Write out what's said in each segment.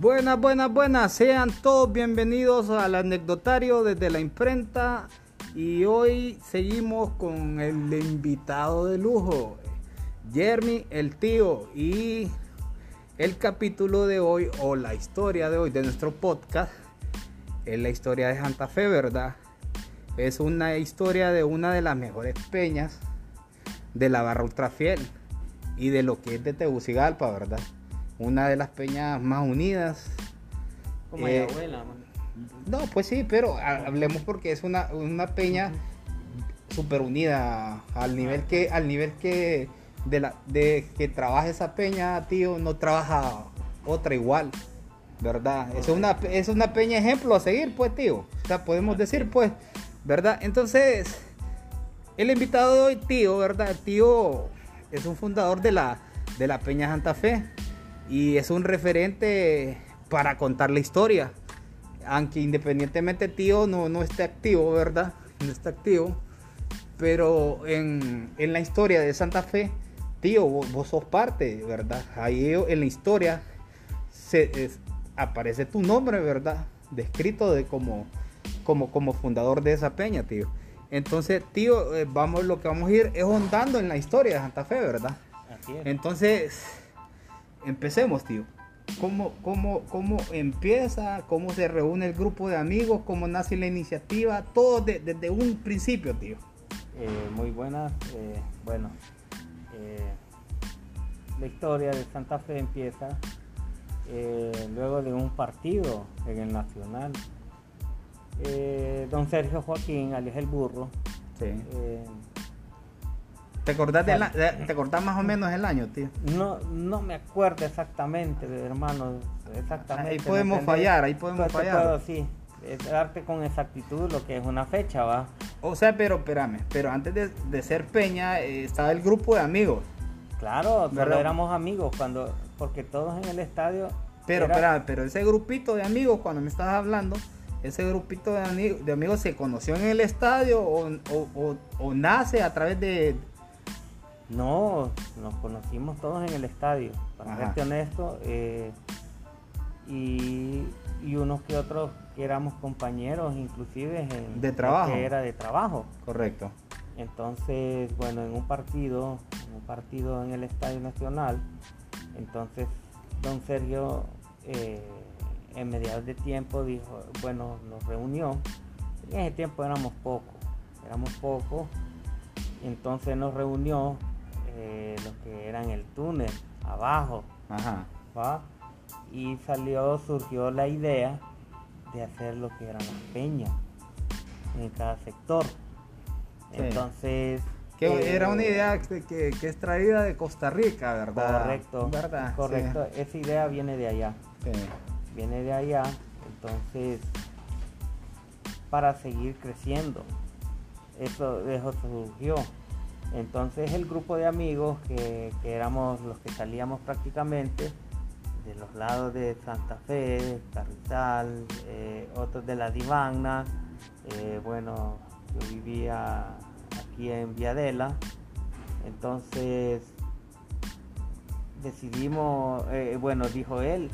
Buenas, buenas, buenas. Sean todos bienvenidos al anecdotario desde la imprenta. Y hoy seguimos con el invitado de lujo, Jeremy, el tío. Y el capítulo de hoy, o la historia de hoy de nuestro podcast, es la historia de Santa Fe, ¿verdad? Es una historia de una de las mejores peñas de la barra ultrafiel y de lo que es de Tegucigalpa, ¿verdad? Una de las peñas más unidas. Como Eh, mi abuela, man. No, pues sí, pero ha- hablemos porque es una, una peña súper unida al nivel que al nivel que de la de que trabaja esa peña, tío, no trabaja otra igual, ¿verdad? Es una es una peña ejemplo a seguir, pues, tío. O sea, podemos decir, pues, ¿verdad? Entonces, el invitado de hoy, tío, ¿verdad? Tío es un fundador de la de la Peña Santa Fe y es un referente para contar la historia aunque independientemente tío no, no esté activo, ¿verdad? No está activo. Pero en, en la historia de Santa Fe, tío, vos, vos sos parte, ¿verdad? Ahí en la historia se, es- aparece tu nombre, ¿verdad? Descrito de como, como, como fundador de esa peña, tío. Entonces, tío, eh, vamos, lo que vamos a ir es hondando en la historia de Santa Fe, ¿verdad? Así es. Entonces, empecemos, tío. ¿Cómo, cómo, ¿Cómo empieza? ¿Cómo se reúne el grupo de amigos? ¿Cómo nace la iniciativa? Todo de- desde un principio, tío. Eh, muy buenas. eh, bueno, eh, la historia de Santa Fe empieza luego de un partido en el Nacional. Don Sergio Joaquín, alias el burro, Sí. Eh, ¿Te a- de- ¿Te acordás más o menos el año, tío? no, no me acuerdo exactamente, hermano, exactamente. Ahí ¿me podemos fallar, ahí podemos Pero te fallar. puedo, sí, darte con exactitud lo que es una fecha, ¿va? O sea, pero espérame, pero antes de, de ser Peña eh, estaba el grupo de amigos. Claro, ¿Verdad? éramos amigos cuando, porque todos en el estadio. Pero, era- espérame, pero ese grupito de amigos, cuando me estabas hablando, ese grupito de, ami- de amigos se conoció en el estadio o, o- o- o nace a través de... No, nos conocimos todos en el estadio, para Ajá. serte honesto, eh, y, y unos que otros que éramos compañeros, inclusive en De trabajo. que era de trabajo. Correcto. Entonces, bueno, en un partido, en un partido en el Estadio Nacional, entonces don Sergio eh, en mediados de tiempo dijo, bueno, nos reunió. En ese tiempo éramos pocos, éramos pocos. Entonces nos reunió eh, los que eran el túnel, abajo, Ajá. ¿va? Y salió, surgió la idea de hacer lo que eran las peñas en cada sector. Sí. Entonces. Que eh, era una idea que, que- que es traída de Costa Rica, ¿verdad? Correcto. ¿Verdad? Correcto. Sí. Esa idea viene de allá. Sí. Viene de allá. Entonces, para seguir creciendo. Eso, eso surgió. Entonces el grupo de amigos que, que éramos los que salíamos prácticamente de los lados de Santa Fe, Carrizal, eh, otros de la Divagna, eh, bueno, yo vivía aquí en Viadela, entonces decidimos, eh, bueno, dijo él,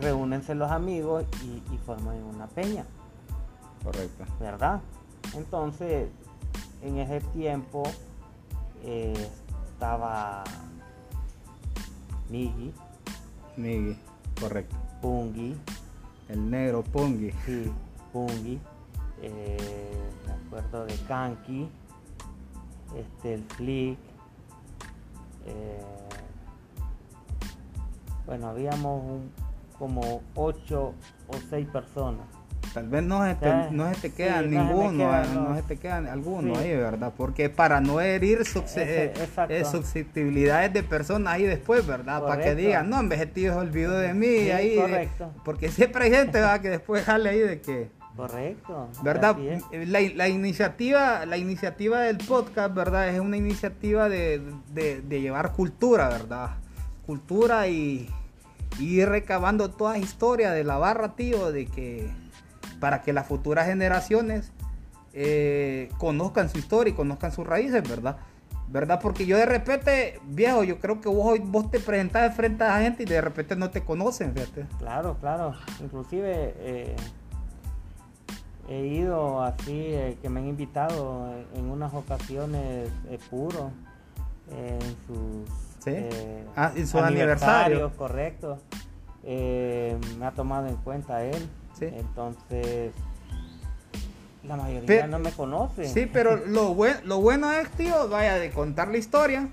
reúnense los amigos y, y formen una peña, Correcto. ¿verdad? Entonces, en ese tiempo eh, estaba Migi, Migui. Correcto. Pungi, El negro Pungi. sí, Pungi, eh, me acuerdo de Kanki, este, el Flick, eh, bueno, habíamos un- como ocho o seis personas. Tal vez no se te, no se te sí, queda no se me ninguno, ah, no. no. se te quedan alguno Sí. ahí, ¿verdad? Porque para no herir eh, eh, susceptibilidades de personas ahí después, ¿verdad? Para que digan, no, en vez de tío se olvidó de mí, Sí, ahí. de- correcto. porque siempre hay gente, ¿verdad? Que después sale ahí de que, Correcto. ¿verdad? Eh, La, la iniciativa, la iniciativa del podcast, ¿verdad? Es una iniciativa de, de- de llevar cultura, ¿verdad? Cultura y, y ir recabando toda historia de la barra, tío, de que para que las futuras generaciones eh, conozcan su historia y conozcan sus raíces, ¿verdad? ¿Verdad? Porque yo de repente, viejo, yo creo que vos, vos te presentás de frente a la gente y de repente no te conocen, fíjate. Claro, claro. Inclusive eh, he ido así, eh, que me han invitado en unas ocasiones puro, en sus, ¿Sí? Ah, en su aniversario. correcto. Me ha tomado en cuenta él. Sí. Entonces, la mayoría no me conoce. Sí, pero lo, buen- lo bueno es, tío, vaya, de contar la historia.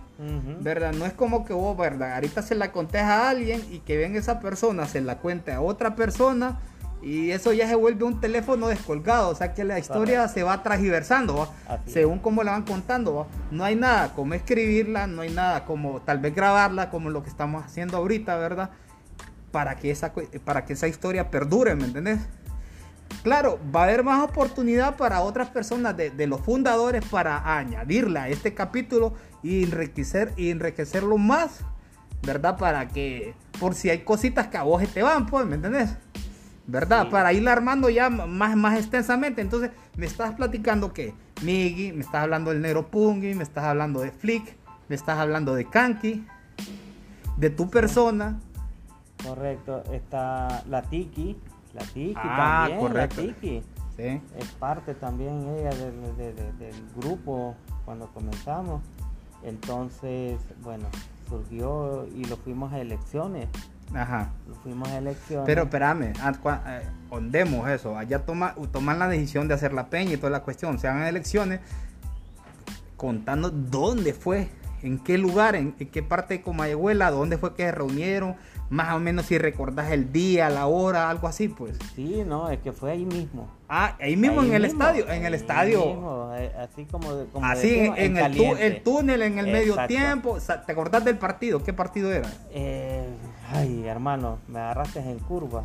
¿verdad? No es como que vos, ¿verdad? Ahorita se la contés a alguien y que venga esa persona, se la cuente a otra persona y eso ya se vuelve un teléfono descolgado, o sea que la historia Correcto. se va. Así según como la van contando, ¿va? No hay nada como escribirla, no hay nada como tal vez grabarla, como lo que estamos haciendo ahorita, ¿verdad? Para que esa, para que esa historia perdure, ¿me entendés? Claro, va a haber más oportunidad para otras personas de, de los fundadores para añadirla a este capítulo y enriquecer y enriquecerlo más, ¿verdad? Para que, por si hay cositas que a vos te van, pues, ¿me entendés? ¿Verdad? Sí. Para irla armando ya más, más extensamente. Entonces, me estás platicando que Miggy, me estás hablando del Negro Pungi, me estás hablando de Flick, me estás hablando de Kanki, de tu persona. Correcto. Está la Tiki. La Tiki Ah, también. correcto. La Tiki. ¿sí? Es parte también ella del, de- de- del grupo cuando comenzamos. Entonces, bueno, surgió y lo fuimos a elecciones. Ajá. Lo fuimos a elecciones. Pero espérame, ah, eh, ondemos eso. Allá toma, toman la decisión de hacer la peña y toda la cuestión. Se hagan elecciones contando dónde fue, en qué lugar, en, en qué parte de Comayagüela, dónde fue que se reunieron, más o menos si recordás el día, la hora, algo así, pues. Sí, no, es que fue ahí mismo. Ah, ahí mismo Ahí en el mismo, estadio, en el estadio. mismo, eh, así como, como Así decimos, en, el, tú- caliente. el túnel, en el medio tiempo. ¿Te acordás del partido? ¿Qué partido era? Eh, ay, hermano, me agarraste en curva.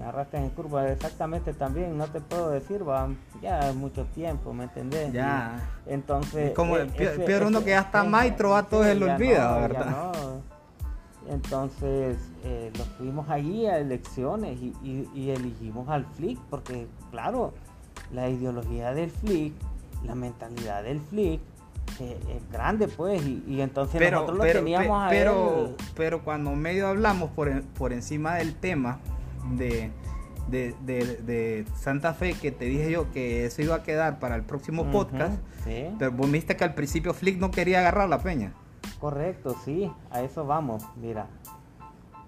Me agarraste en curva exactamente también, no te puedo decir, va, ya es mucho tiempo, ¿me entendés? Ya. Y entonces... Es como eh, ese- peor uno ese- que ya está maestro, a todos se lo olvida, no, ¿verdad? no. Entonces, eh, los fuimos allí a elecciones y, y- y elegimos al Flick, porque claro, la ideología del Flick, la mentalidad del Flick, eh, es grande pues, y, y entonces nosotros lo teníamos pe- a pero, él. pero cuando medio hablamos por, por encima del tema de, de, de- de Santa Fe, que te dije yo que eso iba a quedar para el próximo podcast, sí. pero vos viste que al principio Flick no quería agarrar la peña. Correcto, sí, a eso vamos. Mira,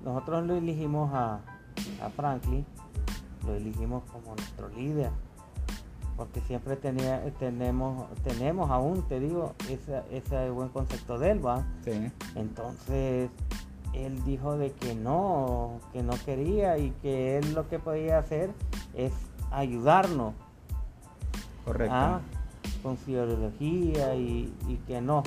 nosotros lo elegimos a, a Franklin, lo elegimos como nuestro líder, porque siempre tenía, tenemos, tenemos aún, te digo, ese, ese buen concepto de él, ¿va? Sí. Entonces, él dijo de que no, que no quería y que él lo que podía hacer es ayudarnos Correcto. ah, con su ideología y, y que no,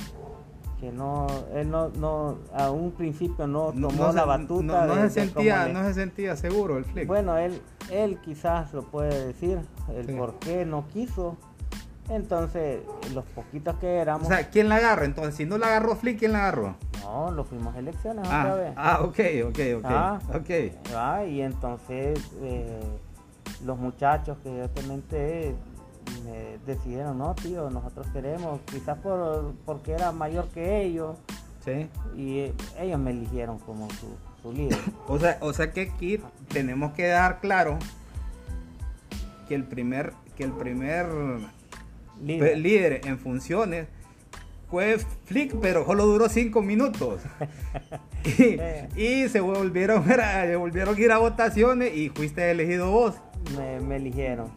que no, él no, no, a un principio no No- tomó no la se- batuta no, no de- se sentía, no se sentía seguro el Flick. Bueno, él, él quizás lo puede decir, el Sí. por qué no quiso. Entonces, los poquitos que éramos, o sea, ¿quién la agarra? Entonces, si no la agarró Flick, ¿quién la agarró? no, lo fuimos a elecciones otra Ah, vez. ah, ok, ok, ok. Ah. ok. Ah, y entonces eh, los muchachos que yo te menté me decidieron, no, tío, nosotros queremos, quizás por, porque era mayor que ellos, Sí. y eh, ellos me eligieron como su, su líder. O sea, o sea que aquí tenemos que dar claro que el primer, que el primer líder. líder en funciones fue Flick, pero solo duró cinco minutos. y, Eh. y se volvieron, se volvieron a ir a votaciones y fuiste elegido vos. me, me eligieron.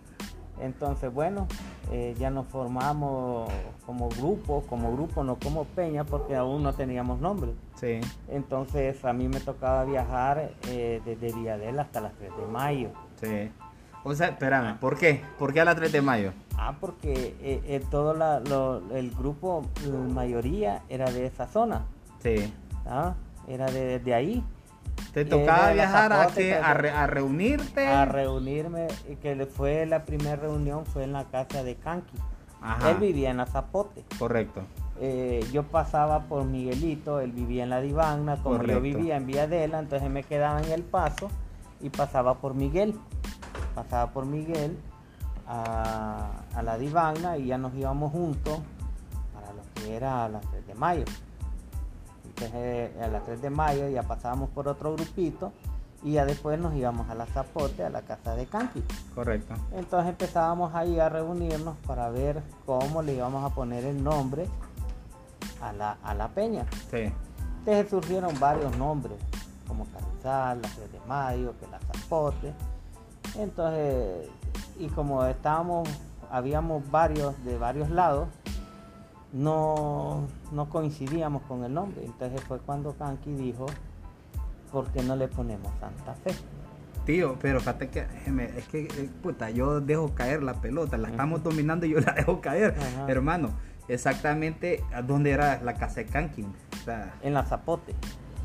Entonces, bueno, eh, ya nos formamos como grupo, como grupo, no como peña, porque aún no teníamos nombre. Sí. Entonces, a mí me tocaba viajar eh, desde Villadel hasta las 3 de mayo. Sí. O sea, espérame, ¿por qué? ¿Por qué a la 3 de mayo? Ah, porque eh, eh, todo la- lo- el grupo, la mayoría era de esa zona, Sí. ¿ah? era de, de ahí. ¿Te tocaba viajar a, a, re- a reunirte? A reunirme, que fue la primera reunión fue en la casa de Kanki. Ajá. Él vivía en Azapote. Correcto. Eh, yo pasaba por Miguelito, él vivía en la Divagna, como Correcto. yo vivía en Villadela, entonces me quedaba en el paso y pasaba por Miguel. Pasaba por Miguel a, a la Divagna y ya nos íbamos juntos para lo que que era a las 3 de mayo. Entonces, a las 3 de mayo ya pasábamos por otro grupito y ya después nos íbamos a la Zapote, a la casa de Canqui. Correcto. Entonces empezábamos ahí a reunirnos para ver cómo le íbamos a poner el nombre a la, a la peña. Sí. Entonces surgieron varios nombres, como Carrizal, la 3 de Mayo, que la Zapote. Entonces, y como estábamos, habíamos varios de varios lados, no, no coincidíamos con el nombre. Entonces fue cuando Kanki dijo, ¿por qué no le ponemos Santa Fe? Tío, pero fíjate que es que eh, puta, yo dejo caer la pelota, la estamos dominando y yo la dejo caer, hermano. Exactamente dónde era la casa de Kankin. O sea, En la Zapote.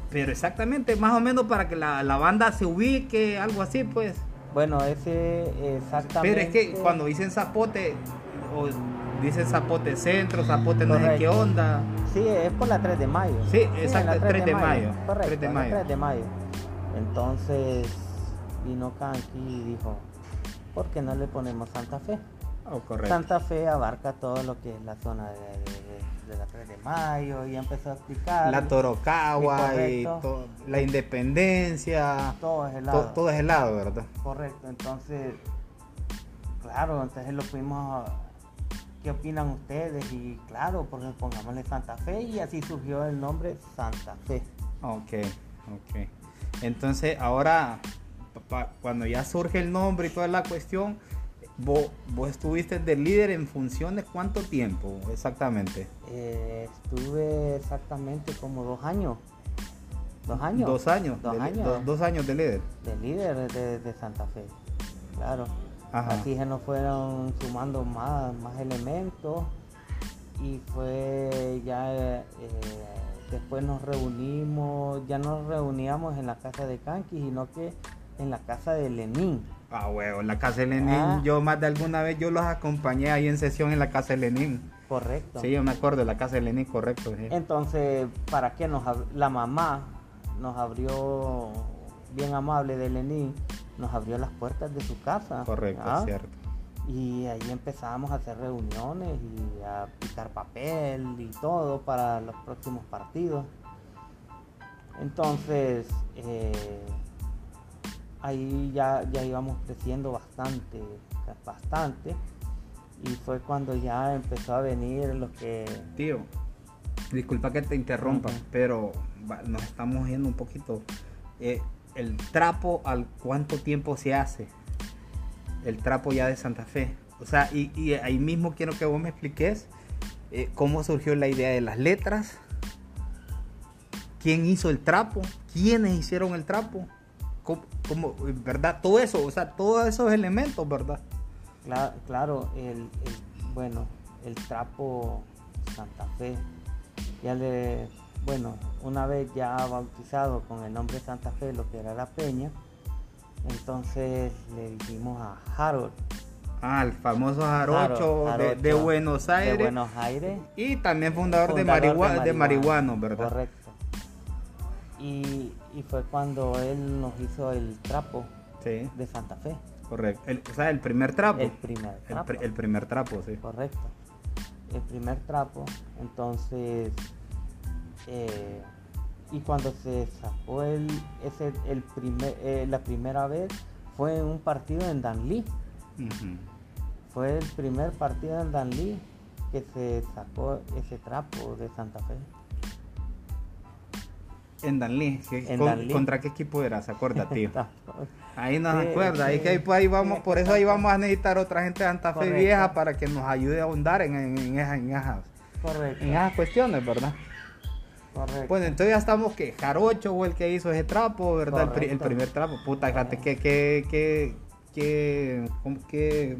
pero exactamente, más o menos para que la, la banda se ubique, algo así, pues. Bueno, ese exactamente. Pero es que cuando dicen zapote, o dicen zapote centro, zapote no sé qué onda. Sí, es por la 3 de mayo. Sí, exacto, la 3 de mayo, Correcto, 3 de mayo. 3 de mayo. Entonces vino Kanki y dijo, ¿por qué no le ponemos Santa Fe? Oh, correcto. Santa Fe abarca todo lo que es la zona de, de- de la 3 de mayo y empezó a explicar. La Torocagua y to- la Independencia, Todo es to- helado. todo es helado, ¿verdad? Correcto, entonces, claro, entonces lo fuimos a... ¿Qué opinan ustedes? Y claro, porque pongámosle Santa Fe y así surgió el nombre Santa Fe. Ok, ok. Entonces, ahora, cuando ya surge el nombre y toda la cuestión, vos, vos estuviste de líder en funciones, ¿cuánto tiempo exactamente? Eh, estuve exactamente como dos años. Dos años. Dos años. Dos de, años. do- dos años de líder. de líder de, de Santa Fe. Claro. Ajá. Así se nos fueron sumando más, más elementos y fue ya eh, después nos reunimos, ya nos reuníamos en la casa de Kanki, sino que en la casa de Lenín. Ah, huevo, la casa de Lenin, Ah. yo más de alguna vez yo los acompañé ahí en sesión en la casa de Lenin. Correcto. Sí, yo me acuerdo de la casa de Lenin, correcto. sí. Entonces, ¿para qué nos la mamá nos abrió bien amable de Lenín, nos abrió las puertas de su casa? Correcto, ¿ah? cierto. Y ahí empezamos a hacer reuniones y a picar papel y todo para los próximos partidos. Entonces, eh, ahí ya, ya íbamos creciendo bastante, bastante. Y fue cuando ya empezó a venir lo que... Tío, disculpa que te interrumpa, pero nos estamos yendo un poquito. Eh, el trapo, ¿al cuánto tiempo se hace? El trapo ya de Santa Fe. O sea, y, y ahí mismo quiero que vos me expliques eh, cómo surgió la idea de las letras, quién hizo el trapo, quiénes hicieron el trapo, cómo, cómo- ¿verdad? Todo eso, o sea, todos esos elementos, ¿verdad? Cla- claro, el, el- bueno, el trapo Santa Fe, ya le, bueno, una vez ya bautizado con el nombre Santa Fe, lo que era la peña, entonces le dijimos a Harold, Ah, el famoso jarocho, Harold, de, Buenos Aires. de Buenos Aires, Y también fundador, fundador de, de marihuano, ¿verdad? Correcto. Y, y fue cuando él nos hizo el trapo Sí, de Santa Fe, correcto. El- o sea, el primer trapo. el primer trapo. el primer trapo, sí. Correcto. El primer trapo. Entonces, eh, y cuando se sacó el, ese, el primer, eh, la primera vez fue un partido en Danlí. Fue el primer partido en Danlí que se sacó ese trapo de Santa Fe. En Danlí. ¿qué- En con- Danlí. ¿Contra qué equipo era? ¿Se acuerda, tío? Ahí nos Sí, acuerda. Sí, que ahí, pues, ahí vamos, por eso ahí vamos a necesitar otra gente de Santa Fe Correcto. vieja para que nos ayude a ahondar en, en, en esas, en, esas, Correcto. en esas cuestiones, ¿verdad? correcto. Bueno, entonces ya estamos que Jarocho fue el que hizo ese trapo, ¿verdad? El, primer trapo. Puta, fíjate que, que, que, que, ¿cómo, que,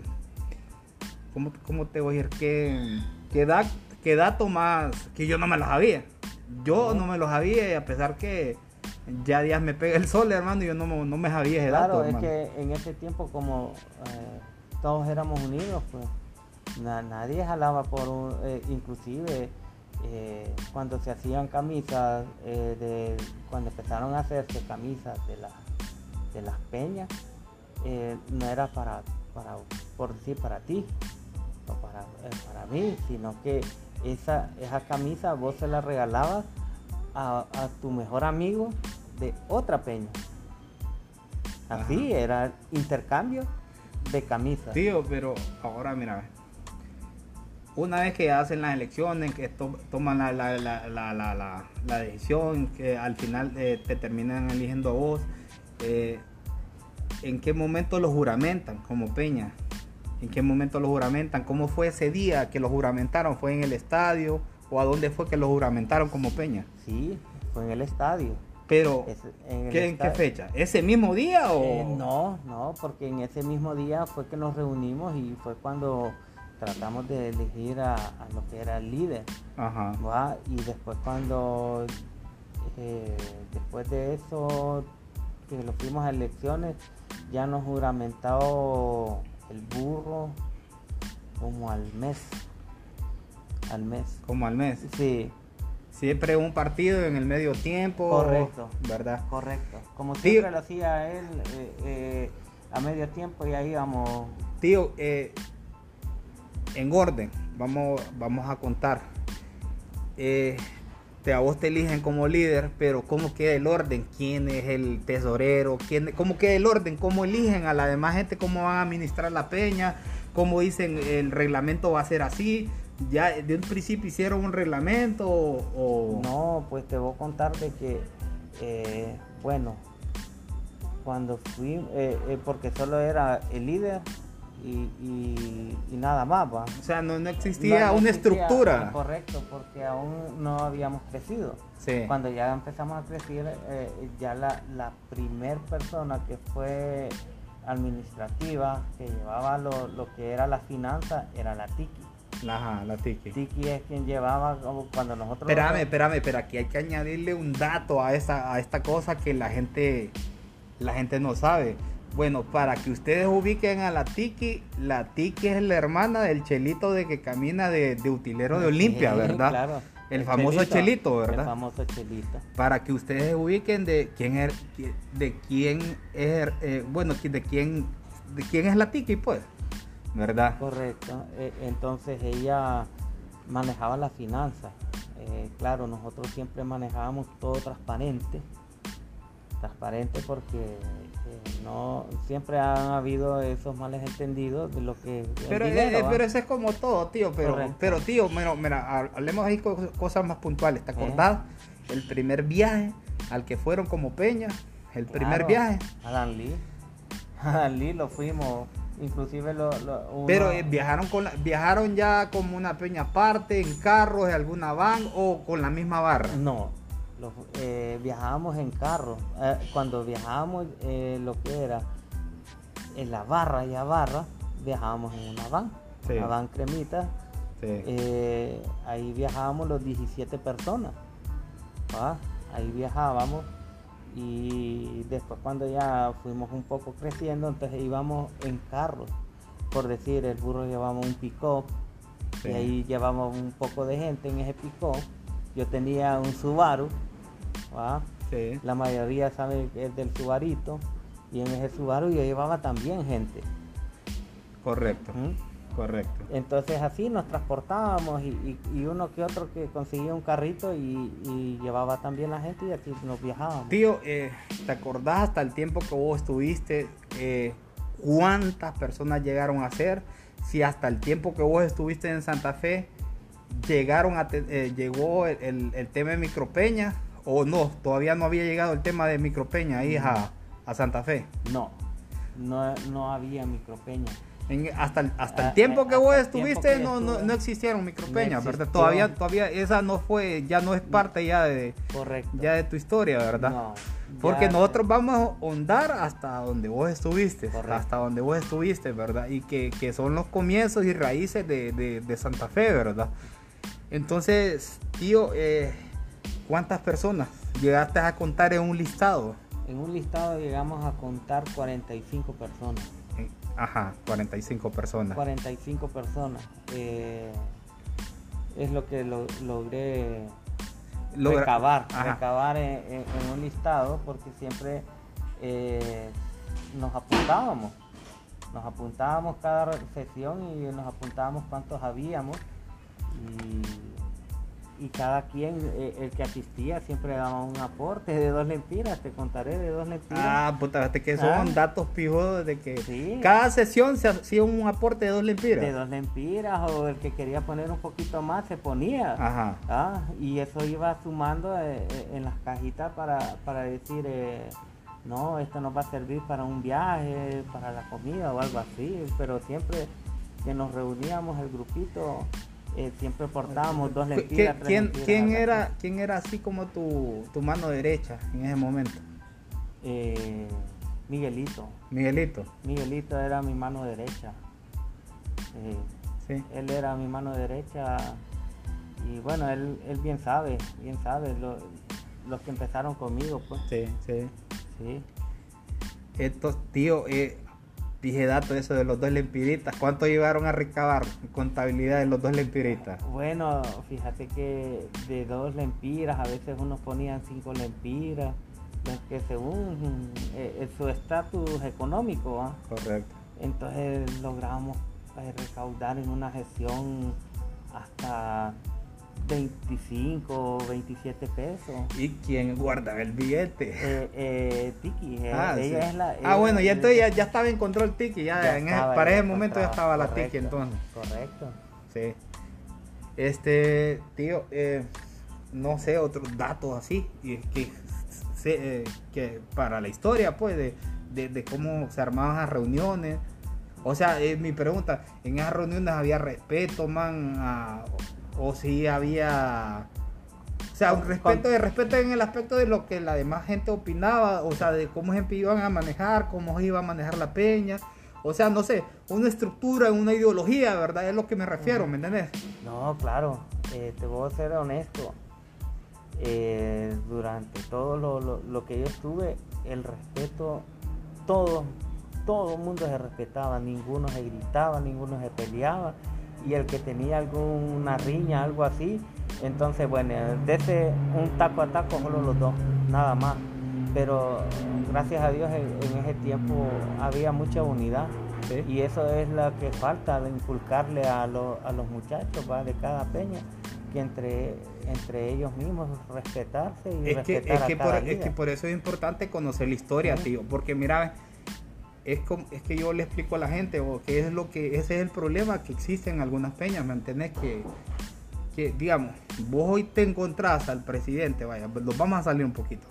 cómo, cómo te voy a decir? Que, que, da, que dato más, que yo no me lo sabía. Yo no me lo sabía y a pesar que ya días me pega el sol, hermano, yo no, me- no me sabía ese Claro, dato, es hermano. que en ese tiempo como eh, todos éramos unidos, pues na- nadie jalaba por un, eh, inclusive eh, cuando se hacían camisas, de, cuando empezaron a hacerse camisas de, la, de las peñas, no era para, para, por decir, para ti o para, para mí, sino que esa, esa camisa vos se la regalabas a, a tu mejor amigo de otra peña. Así Ajá. era intercambio de camisas. Tío, pero ahora mira, una vez que hacen las elecciones, que to- toman la, la, la, la, la, la- la decisión, que al final eh, te terminan eligiendo a vos, eh, ¿en qué momento lo juramentan como Peña? ¿En qué momento lo juramentan? ¿Cómo fue ese día que lo juramentaron? ¿Fue en el estadio? ¿O a dónde fue que lo juramentaron como Peña? Sí, fue en el estadio. Pero, Es- en el ¿qué, ¿en qué fecha? ¿Ese mismo día o...? Eh, no, no, porque en ese mismo día fue que nos reunimos y fue cuando tratamos de elegir a, a lo que era el líder. Ajá. ¿va? Y después cuando, eh, después de eso, que lo fuimos a elecciones, ya nos juramentado el burro como al mes. Al mes. Como al mes. Sí, Siempre un partido en el medio tiempo. Correcto. ¿Verdad? correcto. Como Tío. siempre lo hacía él eh, eh, a medio tiempo y ahí íbamos. Tío, eh, en orden, vamos, vamos a contar. Te, a vos te eligen como líder, pero ¿cómo queda el orden? ¿Quién es el tesorero? ¿Quién, ¿Cómo queda el orden? ¿Cómo eligen a la demás gente? ¿Cómo van a administrar la peña? ¿Cómo dicen el reglamento va a ser así? ¿Ya de un principio hicieron un reglamento No, pues te voy a contar de que, eh, bueno, cuando fui, eh, eh, porque solo era el líder y, y- y nada más, ¿va? O sea, no, no existía No, no una existía, estructura. Correcto, porque aún no habíamos crecido. Sí. Cuando ya empezamos a crecer, eh, ya la, la primer persona que fue administrativa, que llevaba lo, lo que era la finanza, era la Tiki. Ajá, la tiki. Tiki es quien llevaba como cuando nosotros... Espérame, espérame, pero aquí hay que añadirle un dato a esta, a esta cosa que la gente, la gente no sabe. Bueno, para que ustedes ubiquen a la Tiki, la Tiki es la hermana del Chelito de que camina de, de utilero de Olimpia, ¿verdad? claro. El famoso Chelito, ¿verdad? El famoso Chelito. Para que ustedes ubiquen de quién es, de quién es, eh, bueno, de quién, de quién es la Tiki, pues, ¿verdad? Correcto. Eh, entonces ella manejaba las finanzas. Eh, claro, nosotros siempre manejábamos todo transparente. Transparente porque no siempre han habido esos males entendidos de lo que Pero, dinero, eh, ¿va? pero eso es como todo, tío. Pero, Correcto. pero tío, mira, mira, ha- hablemos ahí co- cosas más puntuales. ¿Te acordás? El primer viaje al que fueron como Peña. El primer viaje. A Dan Lee. A Dan Lee lo fuimos. Inclusive lo, lo- uno- Pero eh, viajaron con la- viajaron ya como una peña aparte, en carros, en alguna van o con la misma barra. No, los- eh, viajábamos en carro. Eh, cuando viajábamos eh, lo que era en la barra y a barra, viajábamos en una van. Sí. Una van cremita. Sí. Ahí viajábamos los 17 personas. ¿va? Ahí viajábamos. Y después cuando ya fuimos un poco creciendo, entonces íbamos en carros. Por decir, el burro llevamos un pick-up. Sí. Y ahí llevamos un poco de gente en ese pick-up. Yo tenía un Subaru. ¿Va? Sí. La mayoría sabe que es del Subarito. Y en ese Subaru yo llevaba también gente. Correcto, ¿m? correcto. Entonces así nos transportábamos y, y- y uno que otro que conseguía un carrito y, y llevaba también la gente y así nos viajábamos. Tío, eh, ¿te acordás hasta el tiempo que vos estuviste? eh, ¿Cuántas personas llegaron a ser? Si hasta el tiempo que vos estuviste en Santa Fe llegaron a te- eh, llegó el, el- el tema de Micropeña o no, todavía no había llegado el tema de Micropeña ahí a, a Santa Fe. No, no, no había micropeña. En- hasta el, hasta el Ah, tiempo eh, que hasta vos estuviste que no, no, no existieron Micropeñas, No ¿verdad? Todavía, todavía esa no fue, ya no es parte ya de, Correcto. ya de tu historia, ¿verdad? No, Porque nosotros vamos a ahondar hasta donde vos estuviste, Correcto. hasta donde vos estuviste, ¿verdad? Y que, que son los comienzos y raíces de, de- de Santa Fe, ¿verdad? Entonces, tío, eh, ¿cuántas personas llegaste a contar en un listado? En un listado llegamos a contar 45 personas. Ajá, 45 personas. 45 personas. eh, es lo que lo- logré Logra- recabar, Ajá. recabar en, en- en un listado porque siempre eh, nos apuntábamos. Nos apuntábamos cada sesión y nos apuntábamos cuántos habíamos. Y y cada quien, eh, el que asistía, siempre daba un aporte de dos lempiras, te contaré de dos lempiras. Ah, puta, que son Ah. datos pijos de que Sí. cada sesión se hacía un aporte de dos lempiras. De dos lempiras, o el que quería poner un poquito más se ponía. Ajá. Ah, y eso iba sumando eh, eh, en las cajitas para, para decir, eh, no, esto nos va a servir para un viaje, para la comida o algo así, pero siempre que nos reuníamos el grupito, eh, siempre portábamos dos ¿Qui- lempiras. tres ¿Quién, algo así. era, ¿Quién era así como tu, tu mano derecha en ese momento? Eh, Miguelito. Miguelito. Miguelito era mi mano derecha. Eh, Sí. él era mi mano derecha y bueno, él, él bien sabe, bien sabe, lo- los que empezaron conmigo, pues, Sí, sí. sí. Estos, tío, eh, dije dato eso de los dos lempiritas. ¿Cuánto llegaron a recabar en contabilidad de los dos lempiritas? Bueno, fíjate que de dos lempiras, a veces unos ponían cinco lempiras, que según eh, eh, su estatus económico, ¿ah? Correcto. entonces logramos eh, recaudar en una gestión hasta 25 o 27 pesos. ¿Y quién guarda el billete? Eh, eh, Tiki, eh, Ah, ella sí. es la... Ah, bueno, ya, entonces ya, ya estaba en control Tiki, ya, ya en ese- estaba para ya ese momento ya estaba la Tiki entonces. Correcto. Sí. Este, tío, eh, no sé, otros datos así, y es que, eh, que para la historia, pues, de, de- de cómo se armaban las reuniones. O sea, mi pregunta, ¿en esas reuniones había respeto, man? a- o si había... O sea, un respeto de respeto en el aspecto de lo que la demás gente opinaba, o sea, de cómo iban a manejar, cómo iba a manejar la peña. O sea, no sé, una estructura, una ideología, ¿verdad? Es lo que me refiero, ¿me entendés? No, claro, eh, te voy a ser honesto. Eh, durante todo lo, lo- lo que yo estuve, el respeto, todo, todo el mundo se respetaba, ninguno se gritaba, ninguno se peleaba. Y el que tenía alguna riña, algo así, entonces, bueno, de ese un taco a taco, solo los dos, nada más. Pero gracias a Dios en, en ese tiempo había mucha unidad. Sí. Y eso es lo que falta, de inculcarle a, lo- a los muchachos ¿va? de cada peña, que entre, entre ellos mismos respetarse y Es que, es, a que cada por, es que líder. por eso es importante conocer la historia, tío. Porque mira, es, que yo le explico a la gente, que es lo que ese es el problema que existe en algunas peñas, ¿me entendés? Que, que digamos, vos hoy te encontrás al presidente, vaya, nos vamos a salir un poquito.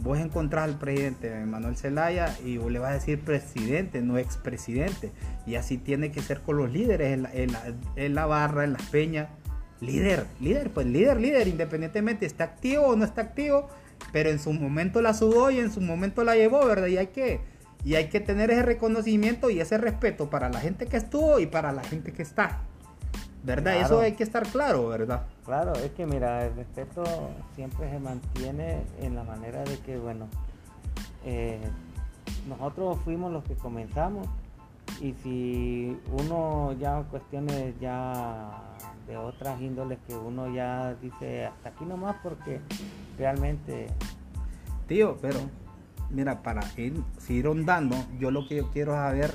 Vos encontrás al presidente Manuel Zelaya y vos le vas a decir presidente, no expresidente. Y así tiene que ser con los líderes en la, en la- en la barra, en las peñas. Líder, líder, pues líder, líder, independientemente está activo o no está activo, pero en su momento la sudó y en su momento la llevó, ¿verdad? Y hay que, y hay que tener ese reconocimiento y ese respeto para la gente que estuvo y para la gente que está. ¿Verdad? Claro. Eso hay que estar claro, ¿verdad? Claro, es que mira, el respeto siempre se mantiene en la manera de que, bueno, eh, nosotros fuimos los que comenzamos y si uno ya cuestiones ya de otras índoles que uno ya dice hasta aquí nomás porque realmente Tío, pero mira, para ir, seguir ondando, yo lo que yo quiero saber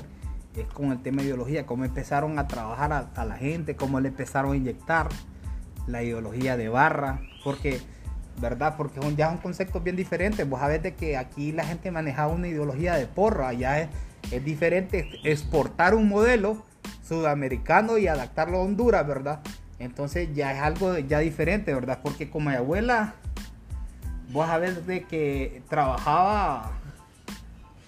es con el tema de ideología, cómo empezaron a trabajar a, la gente, cómo le empezaron a inyectar la ideología de barra, porque, ¿verdad? Porque son, ya son conceptos bien diferentes. Vos sabés de que aquí la gente manejaba una ideología de porra, ya es, diferente exportar un modelo sudamericano y adaptarlo a Honduras, ¿verdad? Entonces ya es algo ya diferente, ¿verdad? Porque como mi abuela vos sabés de que trabajaba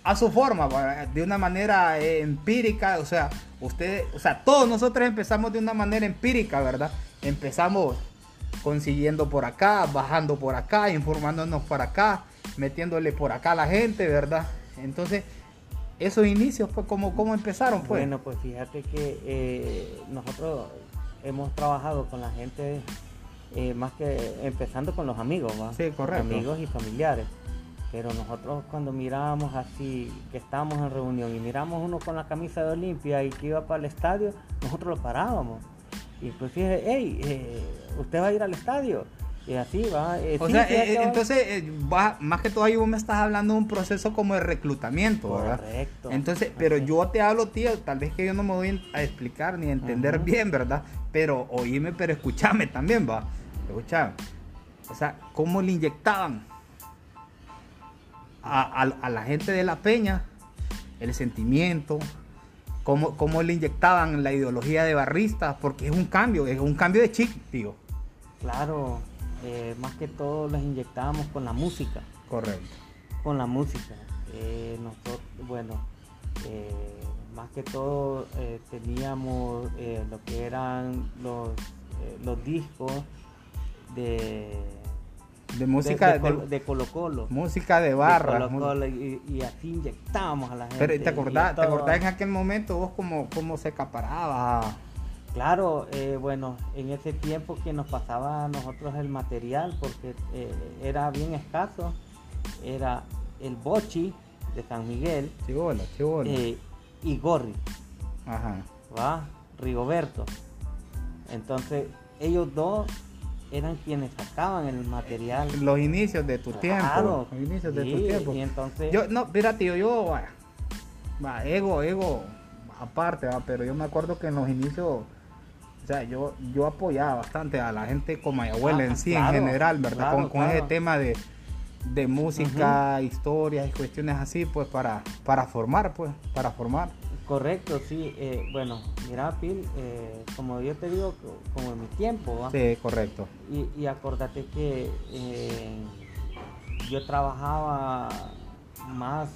a su forma, va, de una manera eh, empírica, o sea, ustedes, o sea, todos nosotros empezamos de una manera empírica, ¿verdad? Empezamos consiguiendo por acá, bajando por acá, informándonos por acá, metiéndole por acá a la gente, ¿verdad? Entonces, esos inicios, pues, ¿cómo, cómo empezaron, pues? Bueno, pues fíjate que eh, nosotros hemos trabajado con la gente, eh, más que empezando con los amigos, ¿va? Sí, correcto. Amigos y familiares. Pero nosotros cuando mirábamos así, que estábamos en reunión y miramos uno con la camisa de Olimpia y que iba para el estadio, nosotros lo parábamos. Inclusive, hey, eh, ¿usted va a ir al estadio? Y así va. eh, O sí, sea, eh, entonces, va- más que todo ahí vos me estás hablando de un proceso como de reclutamiento, ¿verdad? Correcto. Entonces, pero yo te hablo, tío, tal vez que yo no me voy a explicar ni a entender Ajá. bien, ¿verdad? Pero oíme, pero escúchame también, va. O sea, cómo le inyectaban a, a- a la gente de la peña el sentimiento, cómo, cómo le inyectaban la ideología de barristas, porque es un cambio, es un cambio de chip, tío. Claro, eh, más que todo los inyectábamos con la música. Correcto. con la música. Eh, nosotros, bueno, eh, más que todo teníamos lo que eran los, los discos de, De música de, de, Col- de Colo Colo. música de de barra. Colo Colo, y, y así inyectábamos a la gente. Pero ¿te acordás, ¿te acordás en aquel momento vos cómo, cómo se acaparaba? Claro, eh, bueno, en ese tiempo que nos pasaba a nosotros el material, porque eh, era bien escaso, era el Bochi de San Miguel Chibola, chibola. eh, y Gorri. Ajá. ¿va? Rigoberto. Entonces, ellos dos eran quienes sacaban el material. Los inicios de tu tiempo. Los inicios de tu tiempo. Y entonces, Yo, no, mira, tío, yo, vaya, va, ego, ego, aparte, va, pero yo me acuerdo que en los inicios, o sea, yo, yo apoyaba bastante a la gente como mi abuela Ah, en sí, claro, en general, ¿verdad? claro, con, con ese tema de, de música, historias y cuestiones así, pues para, para formar, pues, para formar. correcto, sí. eh, bueno, mira, Pil, eh, como yo te digo, co- como en mi tiempo, ¿va? Sí, correcto. Y, y acordate que eh, yo trabajaba más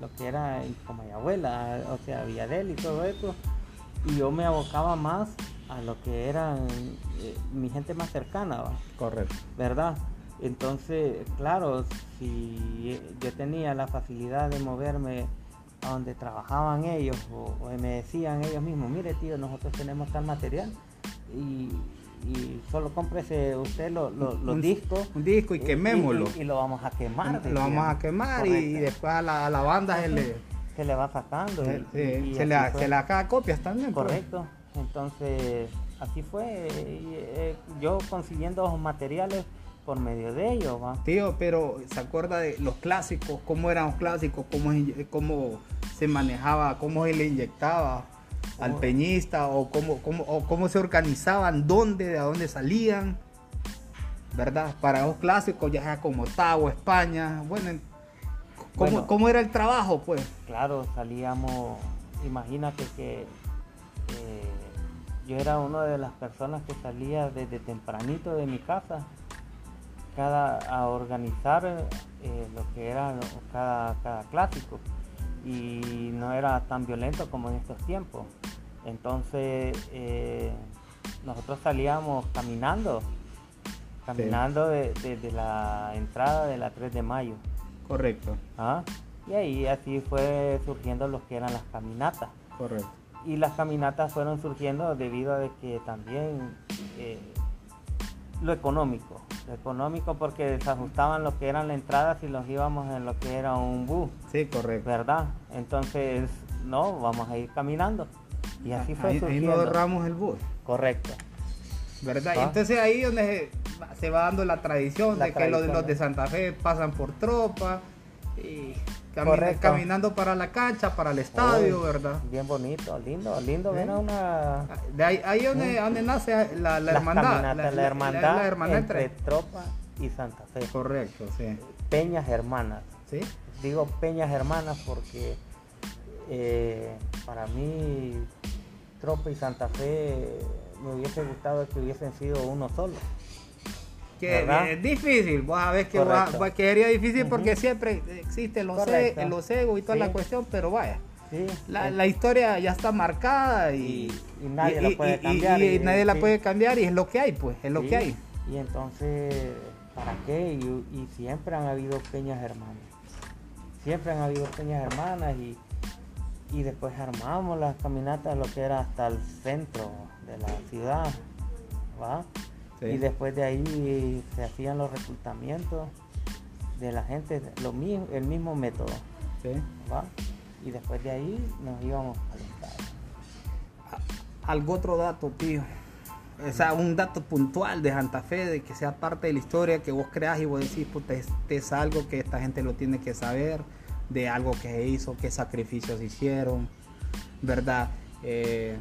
lo que era como mi abuela, o sea, Villadel y todo eso, y yo me abocaba más a lo que eran eh, mi gente más cercana, ¿va? Correcto. ¿verdad? Entonces, claro, si yo tenía la facilidad de moverme a donde trabajaban ellos o, o me decían ellos mismos, mire tío, nosotros tenemos tal material y, y solo cómprese usted lo- lo- los Un- discos Un disco y quemémoslo. y, y lo vamos a quemar. lo vamos a quemar y, después a la, a la banda se le, se le va sacando. se, le, se le haga copias también. pues. Correcto. Entonces, así fue. eh, yo consiguiendo los materiales por medio de ellos, ¿va? Tío, pero ¿se acuerda de los clásicos? ¿Cómo eran los clásicos? ¿Cómo, se- cómo se manejaba? ¿Cómo se le inyectaba al Oh. peñista? ¿O cómo, cómo, o cómo se organizaban? ¿Dónde? ¿De dónde salían? ¿Verdad? Para los clásicos, ya sea como Ottawa, España. Bueno, en- ¿cómo, Bueno. cómo era el trabajo, pues? Claro, salíamos, imagínate que eh, yo era una de las personas que salía desde tempranito de mi casa cada, a organizar eh, lo que era cada, cada clásico y no era tan violento como en estos tiempos. Entonces eh, nosotros salíamos caminando, caminando de- desde la entrada de la 3 de mayo. Correcto, ¿ah? Y ahí así fue surgiendo lo que eran las caminatas. correcto. Y las caminatas fueron surgiendo debido a que también eh, lo económico. Económico porque desajustaban lo que eran las entradas y los íbamos en lo que era un bus, Sí, correcto. ¿verdad? Entonces, no, vamos a ir caminando. Y así fue ahí, ahí surgiendo. nos ahorramos el bus. Correcto. ¿Verdad? Ah. entonces ahí donde se, se va dando la tradición La de que los, los de ¿no? Santa Fe pasan por tropa y camina- caminando para la cancha, para el estadio, Uy, ¿verdad? Bien bonito, lindo, lindo. A una De ahí, ahí donde, donde nace la, hermandad. la, hermandad, la hermandad entre entre- Tropa y Santa Fe. Correcto, sí. Peñas hermanas. ¿Sí? Digo peñas hermanas porque eh, para mí Tropa y Santa Fe me hubiese gustado que hubiesen sido uno solo. Es difícil, vos sabés que, va- que sería difícil porque siempre existen los, e- los egos y toda Sí. la cuestión, pero vaya, Sí, la, la historia ya está marcada y, Y- y nadie la puede cambiar, y- nadie la puede cambiar y es lo que hay, pues, es lo que hay. Y entonces, ¿para qué? Y, y siempre han habido peñas hermanas. Siempre han habido peñas hermanas y, y después armamos las caminatas, lo que era hasta el centro de la ciudad. ¿va? Sí. Y después de ahí se hacían los reclutamientos de la gente, lo mismo, el mismo método, Sí. ¿va? Y después de ahí nos íbamos al estadio. Algo otro dato, tío. O sea, un dato puntual de Santa Fe, de que sea parte de la historia, que vos creas y vos decís, puta, este es algo que esta gente lo tiene que saber, de algo que se hizo, qué sacrificios hicieron, ¿verdad? Eh,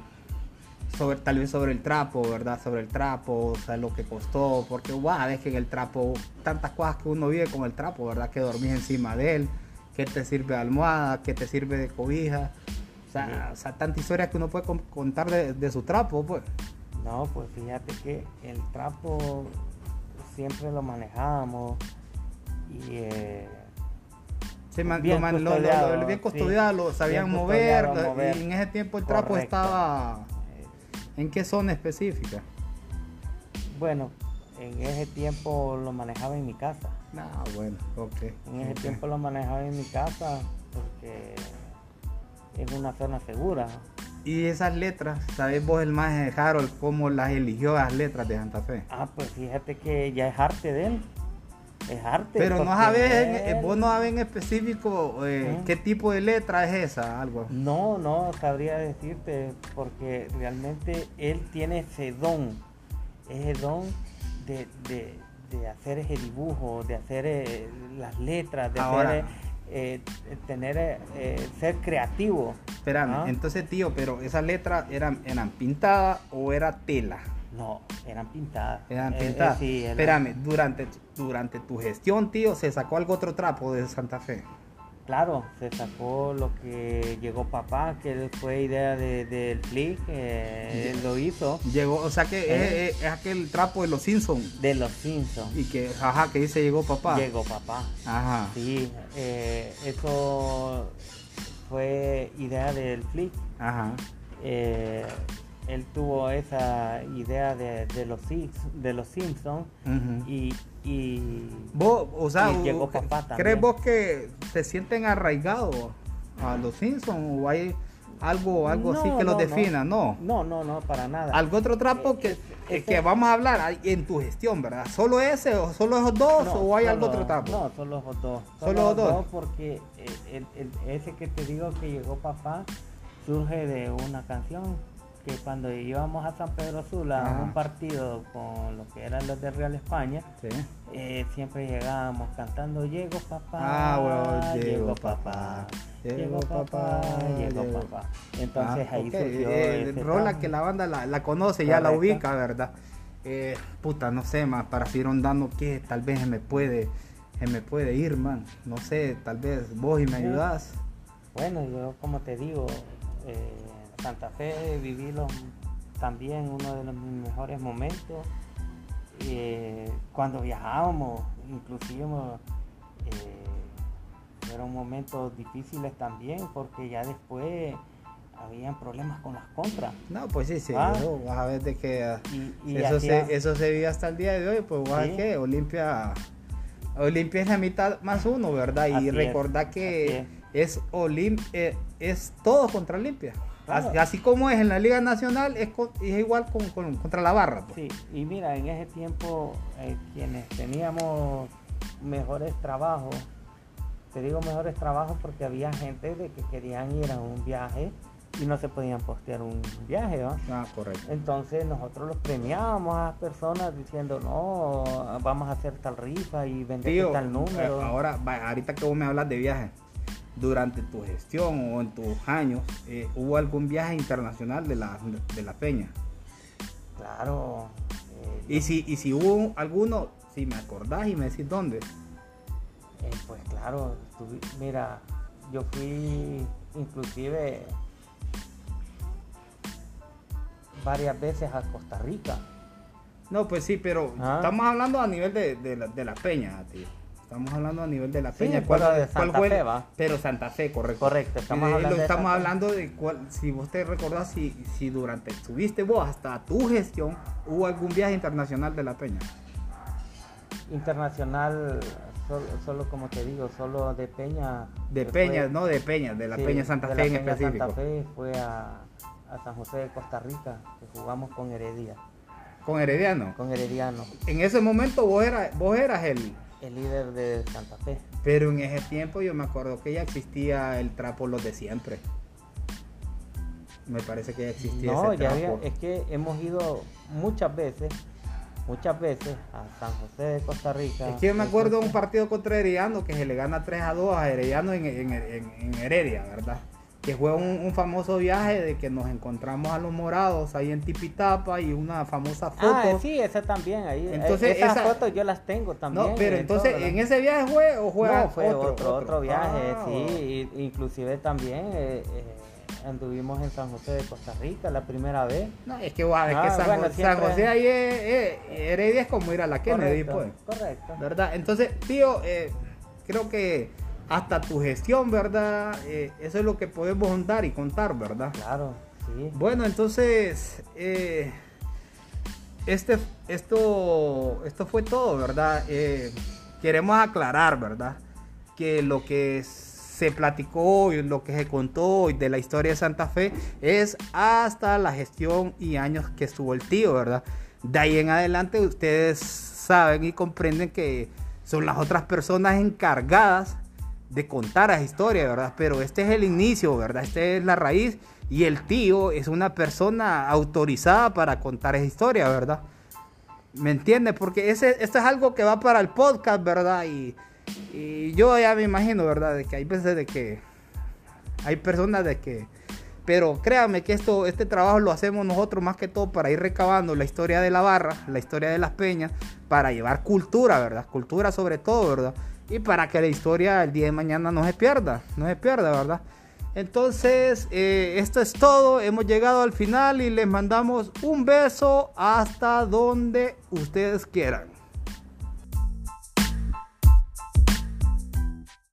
sobre, tal vez sobre el trapo, ¿verdad? Sobre el trapo, o sea, lo que costó, porque wow, es que en el trapo, tantas cosas que uno vive con el trapo, ¿verdad? Que dormís encima de él, que te sirve de almohada, que te sirve de cobija, o sea, o sea tanta historia que uno puede contar de, su trapo, pues. No, pues fíjate que el trapo siempre lo manejábamos y... Eh, bien, custodiado, lo, bien custodiado, lo sabían mover, y en ese tiempo el trapo estaba ¿En qué zona específica? Bueno, en ese tiempo lo manejaba en mi casa. Ah, bueno, ok. En ese tiempo lo manejaba en mi casa porque es una zona segura. ¿Y esas letras? ¿Sabes vos el más de Harold cómo las eligió las letras de Santa Fe? Ah, pues fíjate que ya es arte de él es arte. Pero no sabes, eh, vos no sabes en específico eh, qué tipo de letra es esa, algo. No, no sabría decirte, porque realmente él tiene ese don, ese don de, hacer ese dibujo, de hacer eh, las letras, de hacer, tener, ser creativo. Espérame, ¿Ah? entonces tío, pero esas letras eran, eran pintadas o era tela? No, eran pintadas. Eran eh, pintadas. sí, Espérame, durante, durante tu gestión, tío, ¿se sacó algo otro trapo de Santa Fe? Claro, se sacó lo que llegó papá, que fue idea del de, Flick, él lo hizo. Llegó, o sea que eh. es, aquel trapo de los Simpsons. De los Simpsons. Y que, ajá, que dice llegó papá. Llegó papá. Ajá. Sí, eh, eso fue idea del Flick. Ajá él tuvo esa idea de, los de los Simpsons y, y, ¿Vos, o sea, llegó papá ¿Crees vos que se sienten arraigados a los Simpsons o hay algo algo así que los defina? No. no. No, no, para nada. ¿Algo otro trapo que, que vamos a hablar en tu gestión, verdad? ¿Solo ese o solo esos dos o hay algo otro trapo? No, solo esos dos. Solo, esos dos. porque ese que te digo que llegó papá surge de una canción que cuando íbamos a San Pedro Sula a un partido con lo que eran los de Real España, eh, siempre llegábamos cantando Llego papá, ah, llego, papá, llego papá, llego papá. Entonces ah, ahí surgió eh, rola que la banda la, conoce, ya la ubica, ¿verdad? Eh, puta, no sé, más para seguir rondando que tal vez se me puede, se me puede ir, man. No sé, tal vez vos y me ayudás. Bueno, yo como te digo, eh, Santa Fe viví también uno de los mejores momentos. Eh, cuando viajábamos, inclusive eh, fueron momentos difíciles también porque ya después habían problemas con las contras. No, pues sí, sí, ¿Ah? vas a ver de que eso, se, eso se vive hasta el día de hoy, pues igual que Olimpia, Olimpia es la mitad más uno, ¿verdad? Y recordar que es, es, es todo contra Olimpia. Así, como es en la Liga Nacional, es, igual con, contra la barra. Pues. Sí, y mira, en ese tiempo eh, quienes teníamos mejores trabajos, te digo mejores trabajos porque había gente de que querían ir a un viaje y no se podían postear un viaje, ¿va? Ah, correcto. Entonces nosotros los premiábamos a las personas diciendo, no, vamos a hacer tal rifa y vender tal número. Eh, ahora, ahorita que vos me hablas de viajes, durante tu gestión o en tus años, eh, ¿hubo algún viaje internacional de la, de la peña? Claro. Eh, y, si, y si hubo alguno, si me acordás y me decís dónde. Eh, pues claro, mira, yo fui inclusive varias veces a Costa Rica. No, pues sí, pero ah. estamos hablando a nivel de, de, la, de la peña, tío. Estamos hablando a nivel de la Peña. ¿Cuál, de Santa Fe, va? Pero Santa Fe, correcto. Correcto, estamos eh, hablando, estamos de, hablando de cuál, si vos te recordás, si, si durante estuviste vos hasta tu gestión, hubo algún viaje internacional de la Peña. Internacional, solo, como te digo, solo de Peña. De Peña, no de Peña, de la Peña Santa Fe en específico. Santa Fe fue a, a San José de Costa Rica, que jugamos con Heredia. ¿Con Herediano? Con Herediano. En ese momento vos, eras, vos eras el, el líder de Santa Fe. Pero en ese tiempo yo me acuerdo que ya existía el trapo los de siempre. Me parece que ya existía no, ese trapo. es que hemos ido muchas veces, muchas veces a San José de Costa Rica. Es que yo me acuerdo de un partido contra Herediano que se le gana 3 a 2 a Herediano en, Heredia, ¿verdad? Que fue un, famoso viaje de que nos encontramos a los morados ahí en Tipitapa y una famosa foto. Ah, sí, esa también ahí. Entonces, esas fotos yo las tengo también. No, pero entonces, ¿en ese viaje fue o fue, no, fue otro, otro, viaje, ah, sí, inclusive también eh, eh, anduvimos en San José de Costa Rica la primera vez. No, es que, es que ah, San, José, ahí es, Heredia es como ir a la Kennedy, pues. Correcto. ¿Verdad? Entonces, tío, eh, creo que hasta tu gestión, ¿verdad? Eh, eso es lo que podemos contar y contar, ¿verdad? Claro, sí. Bueno, entonces, eh, este, esto, esto fue todo, ¿verdad? Eh, queremos aclarar, ¿verdad? Que lo que se platicó y lo que se contó de la historia de Santa Fe es hasta la gestión y años que estuvo el tío, ¿verdad? De ahí en adelante ustedes saben y comprenden que son las otras personas encargadas de contar esa historia, ¿verdad? Pero este es el inicio, ¿verdad? Este es la raíz y el tío es una persona autorizada para contar esa historia, ¿verdad? ¿Me entiendes? Porque ese, esto es algo que va para el podcast, ¿verdad? Y, yo ya me imagino, ¿verdad? De que hay veces de que hay personas de que... Pero créanme que esto, este trabajo lo hacemos nosotros más que todo para ir recabando la historia de la barra, la historia de las peñas, para llevar cultura, ¿verdad? Cultura sobre todo, ¿verdad? Y para que la historia el día de mañana no se pierda, no se pierda, ¿verdad? Entonces, eh, esto es todo. Hemos llegado al final y les mandamos un beso hasta donde ustedes quieran.